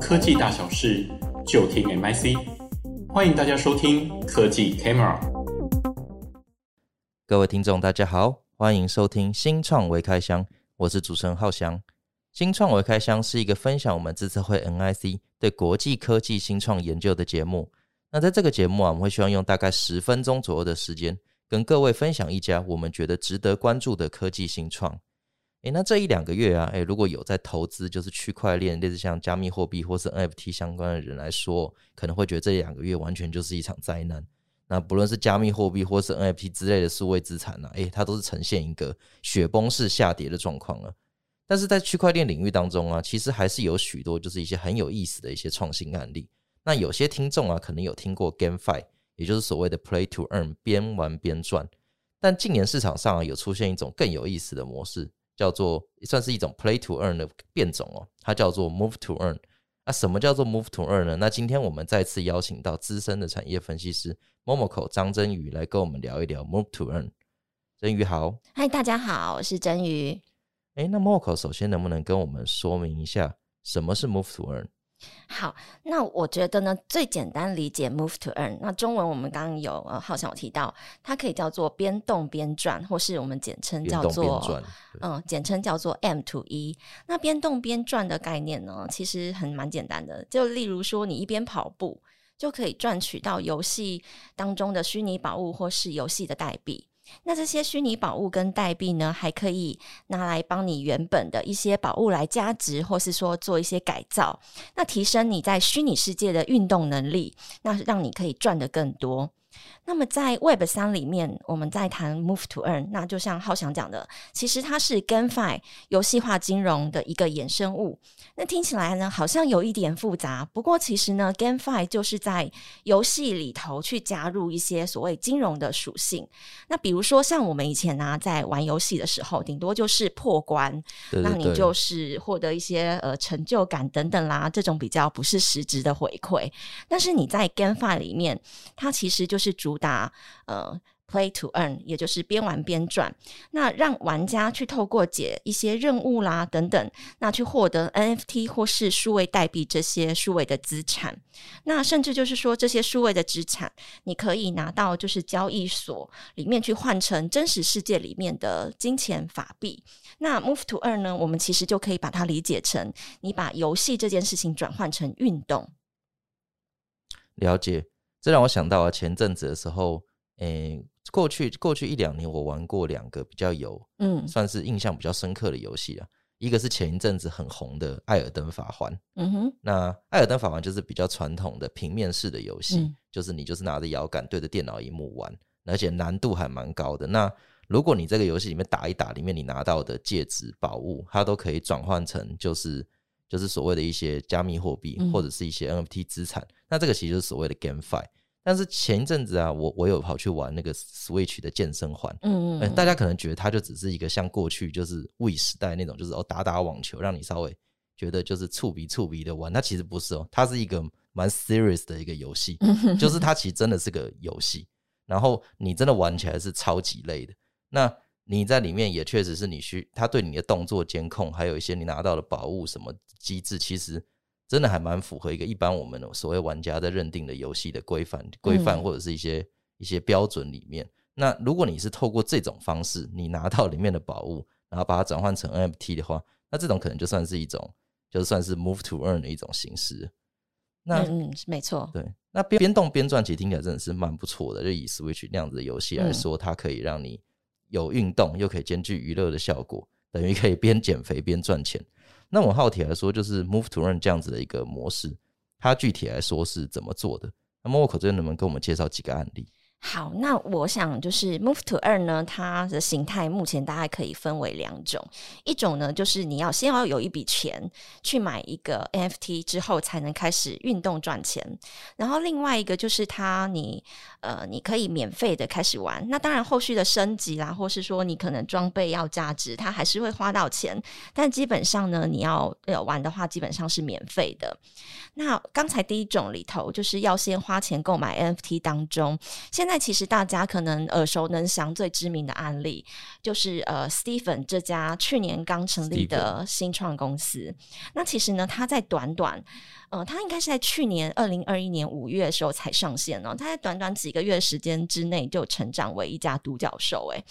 科技大小事，就听 MIC。欢迎大家收听科技 Camera。各位听众，大家好，欢迎收听新创微开箱，我是主持人浩翔。新创微开箱是一个分享我们资策会 NIC 对国际科技新创研究的节目。那在这个节目啊，我们会希望用大概十分钟左右的时间，跟各位分享一家我们觉得值得关注的科技新创。诶，那这一两个月啊，诶，如果有在投资就是区块链，类似像加密货币或是 NFT 相关的人来说，可能会觉得这两个月完全就是一场灾难。那不论是加密货币或是 NFT 之类的数位资产啊，诶，它都是呈现一个雪崩式下跌的状况了。但是在区块链领域当中啊，其实还是有许多就是一些很有意思的一些创新案例。那有些听众啊，可能有听过 GameFi，也就是所谓的 Play to Earn，边玩边赚。但近年市场上啊，有出现一种更有意思的模式。叫做算是一种 play to earn 的变种哦，它叫做 move to earn。那什么叫做 move to earn 呢？那今天我们再次邀请到资深的产业分析师 Momoko 张真宇来跟我们聊一聊 move to earn。真宇好，嗨，大家好，我是真宇。哎，那 Momoko 首先能不能跟我们说明一下什么是 move to earn？好，那我觉得呢，最简单理解 move to earn。那中文我们刚刚有呃，好像有提到，它可以叫做边动边赚，或是我们简称叫做边嗯，简称叫做 M to E。那边动边赚的概念呢，其实很蛮简单的，就例如说，你一边跑步就可以赚取到游戏当中的虚拟宝物或是游戏的代币。那这些虚拟宝物跟代币呢，还可以拿来帮你原本的一些宝物来加值，或是说做一些改造，那提升你在虚拟世界的运动能力，那让你可以赚得更多。那么在 Web 三里面，我们在谈 Move to Earn，那就像浩翔讲的，其实它是 GameFi 游戏化金融的一个衍生物。那听起来呢，好像有一点复杂。不过其实呢，GameFi 就是在游戏里头去加入一些所谓金融的属性。那比如说像我们以前呢、啊，在玩游戏的时候，顶多就是破关，对对对，那你就是获得一些呃成就感等等啦，这种比较不是实质的回馈。但是你在 GameFi 里面，它其实就是是主打呃。Play to earn，也就是边玩边赚。那让玩家去透过解一些任务啦等等，那去获得 NFT 或是数位代币这些数位的资产。那甚至就是说，这些数位的资产，你可以拿到就是交易所里面去换成真实世界里面的金钱法币。那 Move to earn 呢，我们其实就可以把它理解成，你把游戏这件事情转换成运动。了解，这让我想到啊，前阵子的时候，诶。过去过去一两年，我玩过两个比较有，嗯，算是印象比较深刻的游戏啊。一个是前一阵子很红的《艾尔登法环》，嗯哼，那《艾尔登法环》就是比较传统的平面式的游戏，嗯，就是你就是拿着摇杆对着电脑荧幕玩，而且难度还蛮高的。那如果你这个游戏里面打一打，里面你拿到的戒指、宝物，它都可以转换成就是就是所谓的一些加密货币或者是一些 NFT 资产，嗯。那这个其实就是所谓的 GameFi。但是前一阵子啊，我我有跑去玩那个 Switch 的健身环，嗯嗯、欸，大家可能觉得它就只是一个像过去就是 Wii 时代那种，就是哦打打网球，让你稍微觉得就是触鼻触鼻的玩，它其实不是哦，它是一个蛮 serious 的一个游戏，就是它其实真的是个游戏，然后你真的玩起来是超级累的，那你在里面也确实是你需，它对你的动作监控，还有一些你拿到的宝物什么机制，其实。真的还蛮符合一个一般我们所谓玩家在认定的游戏的规范、规范或者是一些一些标准里面。那如果你是透过这种方式，你拿到里面的宝物，然后把它转换成 NFT 的话，那这种可能就算是一种，就算是 Move to Earn 的一种形式。那嗯，没错，对。那边边动边赚，其实听起来真的是蛮不错的。就以 Switch 那样子的游戏来说，它可以让你有运动，又可以兼具娱乐的效果，等于可以边减肥边赚钱。那我好奇来说，就是 Move to Run 这样子的一个模式，它具体来说是怎么做的？那 Moco 这边能不能跟我们介绍几个案例？好，那我想就是 Move to 二呢，它的形态目前大概可以分为两种，一种呢就是你要先要有一笔钱去买一个 NFT 之后才能开始运动赚钱，然后另外一个就是它你呃你可以免费的开始玩，那当然后续的升级啦，或是说你可能装备要加值，它还是会花到钱，但基本上呢你要要玩的话，基本上是免费的。那刚才第一种里头就是要先花钱购买 NFT 当中，现在。在其实大家可能耳熟能详最知名的案例，就是呃，Stephen 这家去年刚成立的新创公司。那其实呢，他在短短呃，他应该是在去年二零二一年五月的时候才上线呢。他在短短几个月时间之内就成长为一家独角兽。诶，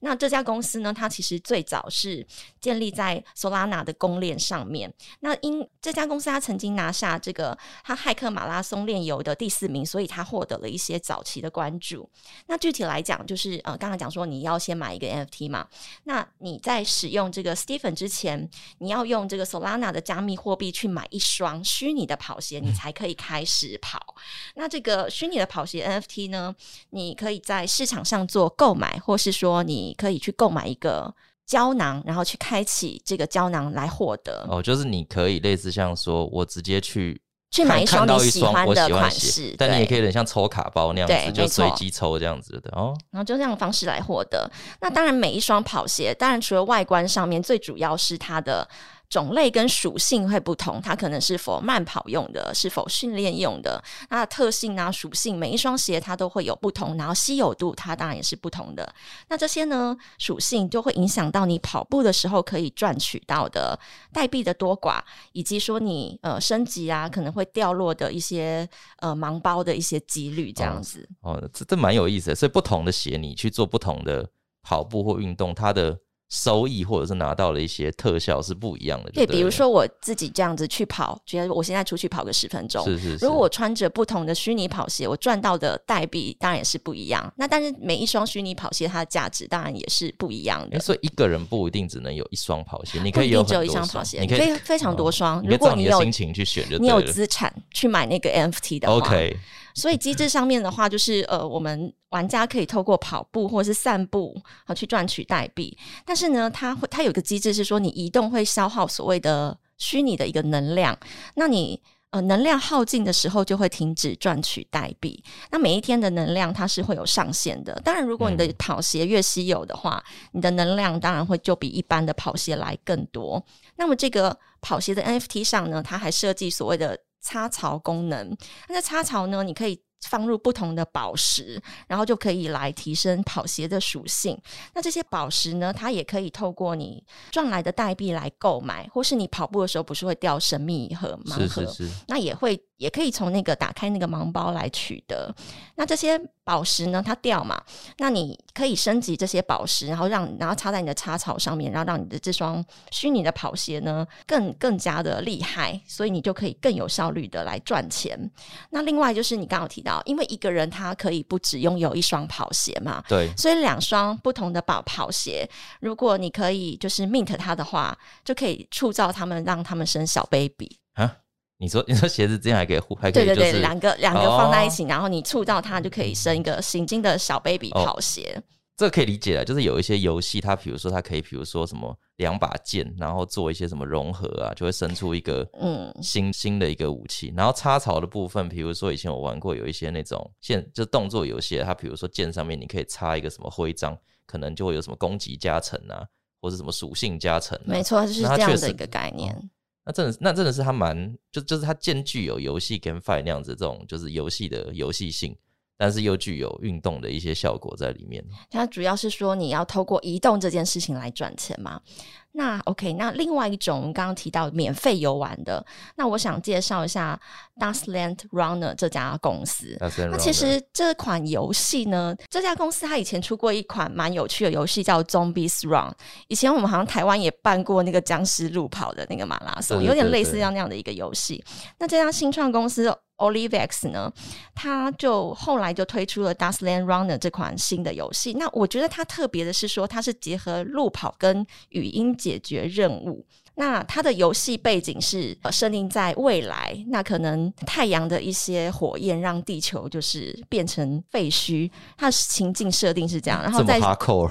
那这家公司呢，它其实最早是建立在 Solana 的公链上面。那因这家公司它曾经拿下这个它骇客马拉松链游的第四名，所以它获得了一些早期的关注。那具体来讲，就是呃，刚才讲说你要先买一个 NFT 嘛。那你在使用这个 Stephen 之前，你要用这个 Solana 的加密货币去买一双虚拟的跑鞋，你才可以开始跑。那这个虚拟的跑鞋 NFT 呢，你可以在市场上做购买，或是说你可以去购买一个胶囊，然后去开启这个胶囊来获得。哦，就是你可以类似像说我直接去去买一双你喜欢的款式，但你也可以有点像抽卡包那样子，就随机抽这样子的哦。然后就这样的方式来获得。那当然，每一双跑鞋，当然除了外观上面，最主要是它的。种类跟属性会不同，它可能是否慢跑用的，是否训练用的，它的特性啊、属性，每一双鞋它都会有不同，然后稀有度它当然也是不同的。那这些呢，属性就会影响到你跑步的时候可以赚取到的代币的多寡，以及说你呃升级啊可能会掉落的一些呃盲包的一些几率这样子。哦，哦这这蛮有意思的。所以不同的鞋，你去做不同的跑步或运动，它的。收益或者是拿到了一些特效是不一样的。对，比如说我自己这样子去跑，觉得我现在出去跑个十分钟，是是是。如果我穿着不同的虚拟跑鞋，我赚到的代币当然也是不一样。那但是每一双虚拟跑鞋它的价值当然也是不一样的。所以一个人不一定只能有一双跑鞋，你可以有只有一双跑鞋，你可以非常多双。如果你有心情去选，你有资产去买那个 NFT 的话。OK。所以机制上面的话，就是呃，我们玩家可以透过跑步或者是散步啊去赚取代币。但是呢，它会它有个机制是说，你移动会消耗所谓的虚拟的一个能量。那你呃能量耗尽的时候，就会停止赚取代币。那每一天的能量它是会有上限的。当然，如果你的跑鞋越稀有的话，嗯、你的能量当然会就比一般的跑鞋来更多。那么这个跑鞋的 NFT 上呢，它还设计所谓的插槽功能，那插槽呢，你可以放入不同的宝石，然后就可以来提升跑鞋的属性。那这些宝石呢，它也可以透过你赚来的代币来购买，或是你跑步的时候不是会掉神秘盒盲盒？是是是，那也会。也可以从那个打开那个盲包来取得。那这些宝石呢，它掉嘛，那你可以升级这些宝石，然后让然后插在你的插槽上面，然后让你的这双虚拟的跑鞋呢更更加的厉害，所以你就可以更有效率的来赚钱。那另外就是你刚刚有提到，因为一个人他可以不只拥有一双跑鞋嘛，对，所以两双不同的跑跑鞋，如果你可以就是 mint 它的话，就可以塑造他们，让他们生小 baby 啊。你说，你说鞋子这样还可以互，还可以就是对对对，两个两个放在一起，哦、然后你触到它就可以生一个行经的小 baby 跑鞋。哦、这个可以理解的，就是有一些游戏，它比如说它可以，比如说什么两把剑，然后做一些什么融合啊，就会生出一个嗯新新的一个武器。然后插槽的部分，比如说以前我玩过有一些那种剑，就动作游戏，它比如说剑上面你可以插一个什么徽章，可能就会有什么攻击加成啊，或者什么属性加成、啊。没错，就是这样的一个概念。那真的，那真的是他蛮，就就是他兼具有游戏跟 Fight 那样子这种，就是游戏的游戏性。但是又具有运动的一些效果在里面。他主要是说你要透过移动这件事情来赚钱吗？那 OK，那另外一种我们刚刚提到免费游玩的，那我想介绍一下 Dustland Runner 这家公司。那其实这款游戏呢，这家公司它以前出过一款蛮有趣的游戏，叫 Zombies Run。以前我们好像台湾也办过那个僵尸路跑的那个马拉松，有点类似像那样的一个游戏。那这家新创公司。OliveX 呢，它就后来就推出了 Dustland Runner 这款新的游戏。那我觉得它特别的是说，它是结合路跑跟语音解决任务。那它的游戏背景是设定在未来，那可能太阳的一些火焰让地球就是变成废墟。它的情境设定是这样，然后在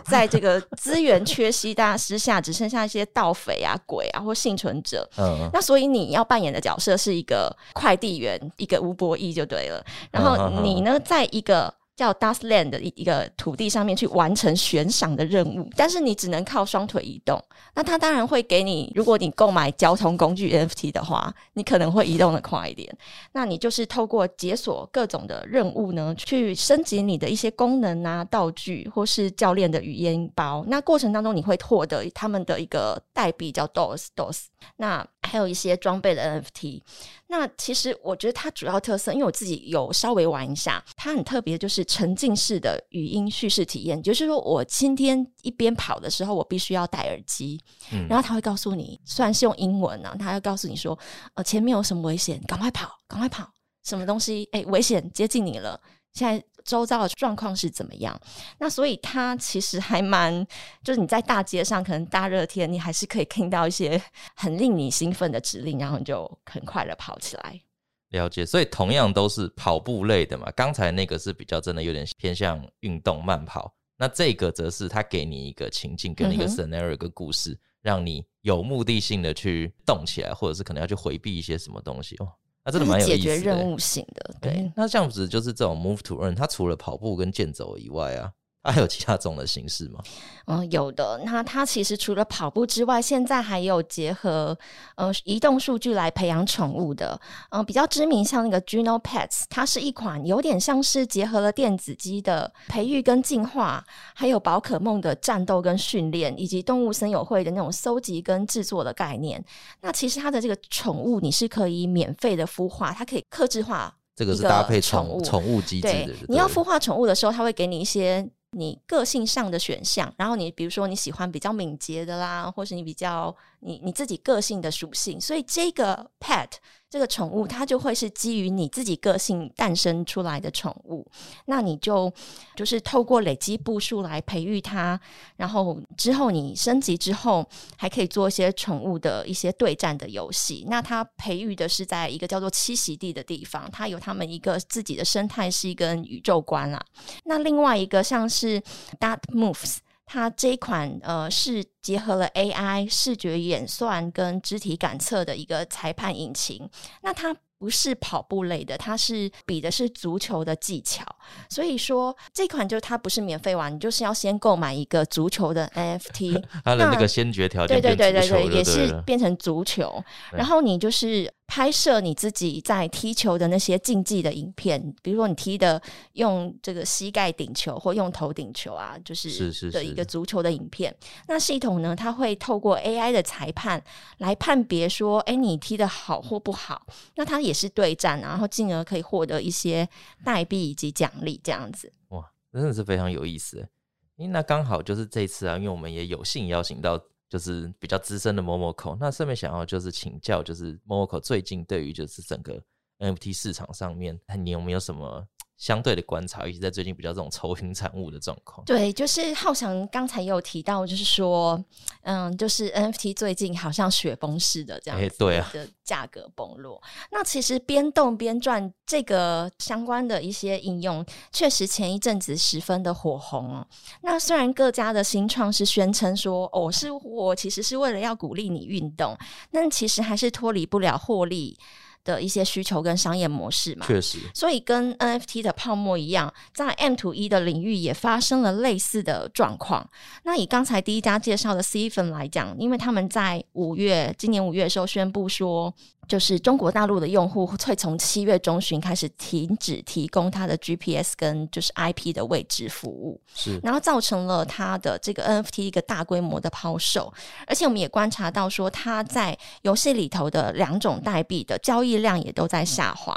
在这个资源缺席大之下，只剩下一些盗匪啊、鬼啊或幸存者。嗯，那所以你要扮演的角色是一个快递员，一个吴博义就对了。然后你呢，在一个叫 Dust Land 的一一个土地上面去完成悬赏的任务，但是你只能靠双腿移动。那它当然会给你，如果你购买交通工具 NFT 的话，你可能会移动的快一点。那你就是透过解锁各种的任务呢，去升级你的一些功能啊、道具，或是教练的语言包。那过程当中你会获得他们的一个代币叫 DOS DOS。那还有一些装备的 NFT。那其实我觉得它主要特色，因为我自己有稍微玩一下，它很特别，就是沉浸式的语音叙事体验。就是说我今天一边跑的时候，我必须要戴耳机，嗯、然后他会告诉你，虽然是用英文呢、啊，他会告诉你说，呃，前面有什么危险，赶快跑，赶快跑，什么东西，哎，危险接近你了，现在。周遭的状况是怎么样？那所以它其实还蛮，就是你在大街上，可能大热天，你还是可以听到一些很令你兴奋的指令，然后你就很快的跑起来。了解，所以同样都是跑步类的嘛。刚才那个是比较真的有点偏向运动慢跑，那这个则是他给你一个情境，给你一个 scenario 一个故事，嗯、让你有目的性的去动起来，或者是可能要去回避一些什么东西哦。那真的蛮有意思的，解决任务型的，对。欸、那这样子就是这种 move to earn，它除了跑步跟健走以外啊。还有其他种的形式吗？嗯，有的。那它其实除了跑步之外，现在还有结合呃移动数据来培养宠物的。嗯，比较知名像那个 Juno Pets，它是一款有点像是结合了电子机的培育跟进化，还有宝可梦的战斗跟训练，以及动物森友会的那种搜集跟制作的概念。那其实它的这个宠物你是可以免费的孵化，它可以克制化。这个是搭配宠物宠物机制的。对，你要孵化宠物的时候，它会给你一些。你个性上的选项，然后你比如说你喜欢比较敏捷的啦，或是你比较你你自己个性的属性，所以这个 pet。这个宠物它就会是基于你自己个性诞生出来的宠物，那你就就是透过累积步数来培育它，然后之后你升级之后还可以做一些宠物的一些对战的游戏。那它培育的是在一个叫做栖息地的地方，它有他们一个自己的生态系跟宇宙观啦。那另外一个像是 That Moves。它这一款呃是结合了 AI 视觉演算跟肢体感测的一个裁判引擎，那它不是跑步类的，它是比的是足球的技巧，所以说这款就它不是免费玩，你就是要先购买一个足球的 NFT，它的那个先决条件，对对对对对，也是变成足球，然后你就是。拍摄你自己在踢球的那些竞技的影片，比如说你踢的用这个膝盖顶球或用头顶球啊，就是的一个足球的影片。是是是。那系统呢，它会透过 AI 的裁判来判别说，哎，你踢的好或不好。那它也是对战，然后进而可以获得一些代币以及奖励这样子。哇，真的是非常有意思。诶，那刚好就是这次啊，因为我们也有幸邀请到。就是比较资深的 Momo 口那顺便想要就是请教，就是 Momo 口最近对于就是整个 NFT 市场上面，你有没有什么？相对的观察，尤其在最近比较这种愁云惨雾的状况。对，就是浩翔刚才也有提到，就是说，嗯，就是 NFT 最近好像雪崩似的这样子，欸，对啊，的价格崩落。那其实边动边赚这个相关的一些应用，确实前一阵子十分的火红哦。那虽然各家的新创是宣称说，哦，是我其实是为了要鼓励你运动，但其实还是脱离不了获利的一些需求跟商业模式嘛，确实，所以跟 NFT 的泡沫一样，在 M to E 的领域也发生了类似的状况。那以刚才第一家介绍的 Cfin 来讲，因为他们在五月，今年五月的时候宣布说。就是中国大陆的用户会从七月中旬开始停止提供它的 GPS 跟就是 IP 的位置服务，是，然后造成了它的这个 NFT 一个大规模的抛售，而且我们也观察到说，它在游戏里头的两种代币的交易量也都在下滑。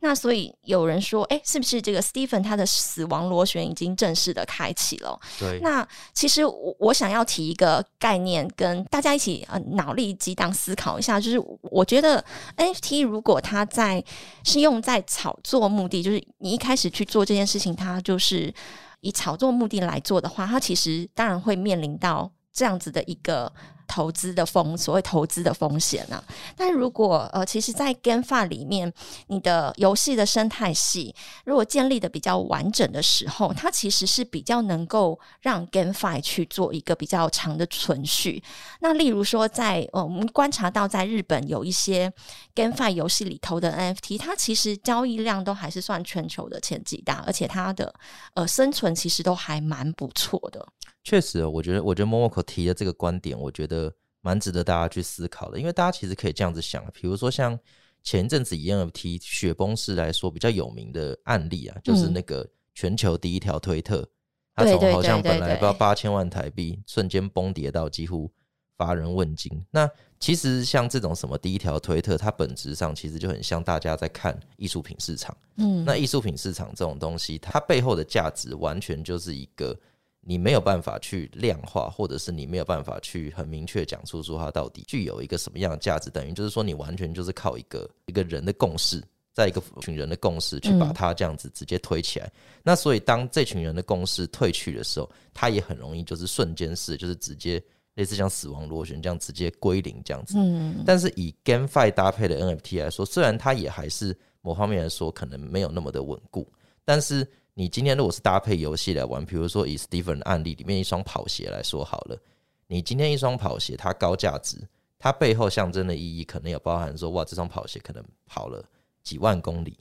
那所以有人说，哎，是不是这个 Stephen 他的死亡螺旋已经正式的开启了？对。那其实我我想要提一个概念，跟大家一起呃脑力激荡思考一下，就是我觉得。NFT 如果它在是用在炒作目的，就是你一开始去做这件事情，它就是以炒作目的来做的话，它其实当然会面临到这样子的一个投资的风，所谓投资的风险呢、但如果呃，其实，在 GameFi 里面，你的游戏的生态系如果建立的比较完整的时候，它其实是比较能够让 GameFi 去做一个比较长的存续。那例如说在，在呃，我们观察到，在日本有一些 GameFi 游戏里头的 NFT，它其实交易量都还是算全球的前几大，而且它的呃生存其实都还蛮不错的。确实，我觉得，我觉得 Momoko 提的这个观点，我觉得蛮值得大家去思考的。因为大家其实可以这样子想，比如说像前一阵子以 NFT 雪崩式来说比较有名的案例啊，就是那个全球第一条推特，它从好像本来不知道八千万台币，瞬间崩跌到几乎乏人问津。那其实像这种什么第一条推特，它本质上其实就很像大家在看艺术品市场。嗯，那艺术品市场这种东西，它背后的价值完全就是一个。你没有办法去量化，或者是你没有办法去很明确讲出说它到底具有一个什么样的价值，等于就是说你完全就是靠一个一个人的共识，在一个群人的共识去把它这样子直接推起来。那所以当这群人的共识退去的时候，它也很容易就是瞬间式，就是直接类似像死亡螺旋这样直接归零这样子。嗯。但是以 GameFi 搭配的 NFT 来说，虽然它也还是某方面来说可能没有那么的稳固，但是。你今天如果是搭配游戏来玩，比如说以 Steven 案例里面一双跑鞋来说好了，你今天一双跑鞋它高价值，它背后象征的意义可能也包含说，哇，这双跑鞋可能跑了几万公里，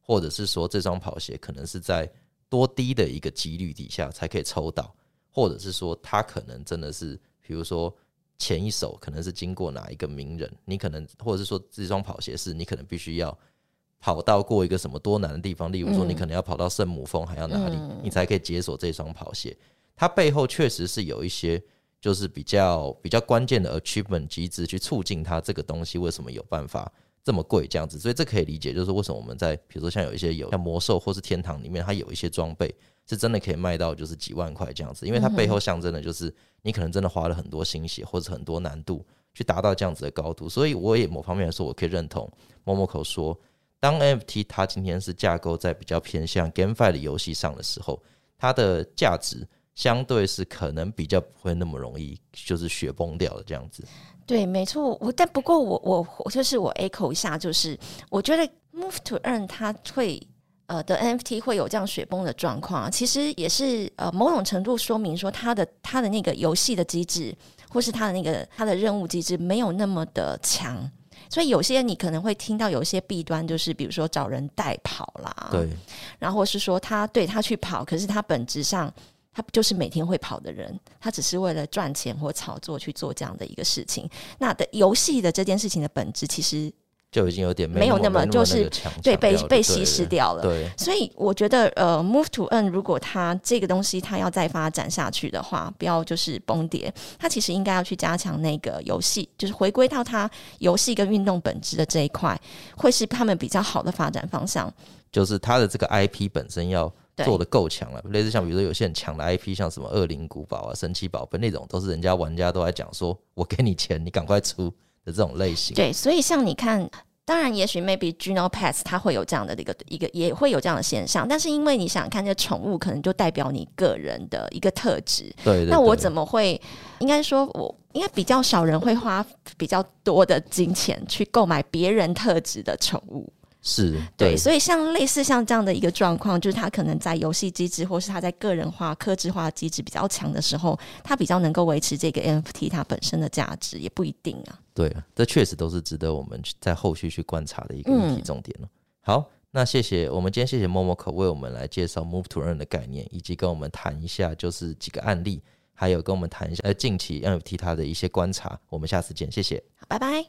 或者是说这双跑鞋可能是在多低的一个几率底下才可以抽到，或者是说它可能真的是，比如说前一手可能是经过哪一个名人，你可能或者是说这双跑鞋是你可能必须要。跑到过一个什么多难的地方，例如说你可能要跑到圣母峰，还要哪里，你才可以解锁这双跑鞋？它背后确实是有一些就是比较比较关键的 achievement 机制去促进它这个东西为什么有办法这么贵这样子。所以这可以理解，就是为什么我们在比如说像有一些有像魔兽或是天堂里面，它有一些装备是真的可以卖到就是几万块这样子，因为它背后象征的就是你可能真的花了很多心血或者很多难度去达到这样子的高度。所以我也某方面来说，我可以认同 Momoko 说。当 NFT 它今天是架构在比较偏向 GameFi 的游戏上的时候，它的价值相对是可能比较不会那么容易就是雪崩掉的这样子。对，没错。我但不过我我就是我 echo 一下，就是我觉得 Move to Earn 它会呃的 NFT 会有这样雪崩的状况，其实也是呃某种程度说明说它的它的那个游戏的机制，或是它的那个它的任务机制没有那么的强。所以有些你可能会听到有一些弊端，就是比如说找人代跑啦，对，然后是说他对他去跑，可是他本质上他就是每天会跑的人，他只是为了赚钱或炒作去做这样的一个事情。那的游戏的这件事情的本质其实。就已经有点没有那么就是对被被稀释掉了，对，所以我觉得呃，Move to Earn 如果它这个东西它要再发展下去的话，不要就是崩跌，它其实应该要去加强那个游戏，就是回归到它游戏跟运动本质的这一块，会是他们比较好的发展方向。就是它的这个 IP 本身要做的够强了，类似像比如说有些很强的 IP，像什么恶灵古堡啊、神奇宝贝那种，都是人家玩家都在讲说，我给你钱，你赶快出。的这种类型，对，所以像你看，当然，也许 maybe Geno Pets 它会有这样的一个一个，也会有这样的现象，但是因为你想看这宠物，可能就代表你个人的一个特质。对，对，对，那我怎么会？应该说，我应该比较少人会花比较多的金钱去购买别人特质的宠物。是对，对，所以像类似像这样的一个状况，就是他可能在游戏机制或是他在个人化、克制化机制比较强的时候，他比较能够维持这个 NFT 它本身的价值，也不一定啊。对啊，这确实都是值得我们在后续去观察的一个问题重点了。嗯、好，那谢谢我们今天谢谢 Momoko 为我们来介绍 Move to Earn 的概念，以及跟我们谈一下就是几个案例，还有跟我们谈一下呃近期 NFT 它的一些观察。我们下次见，谢谢，好，拜拜。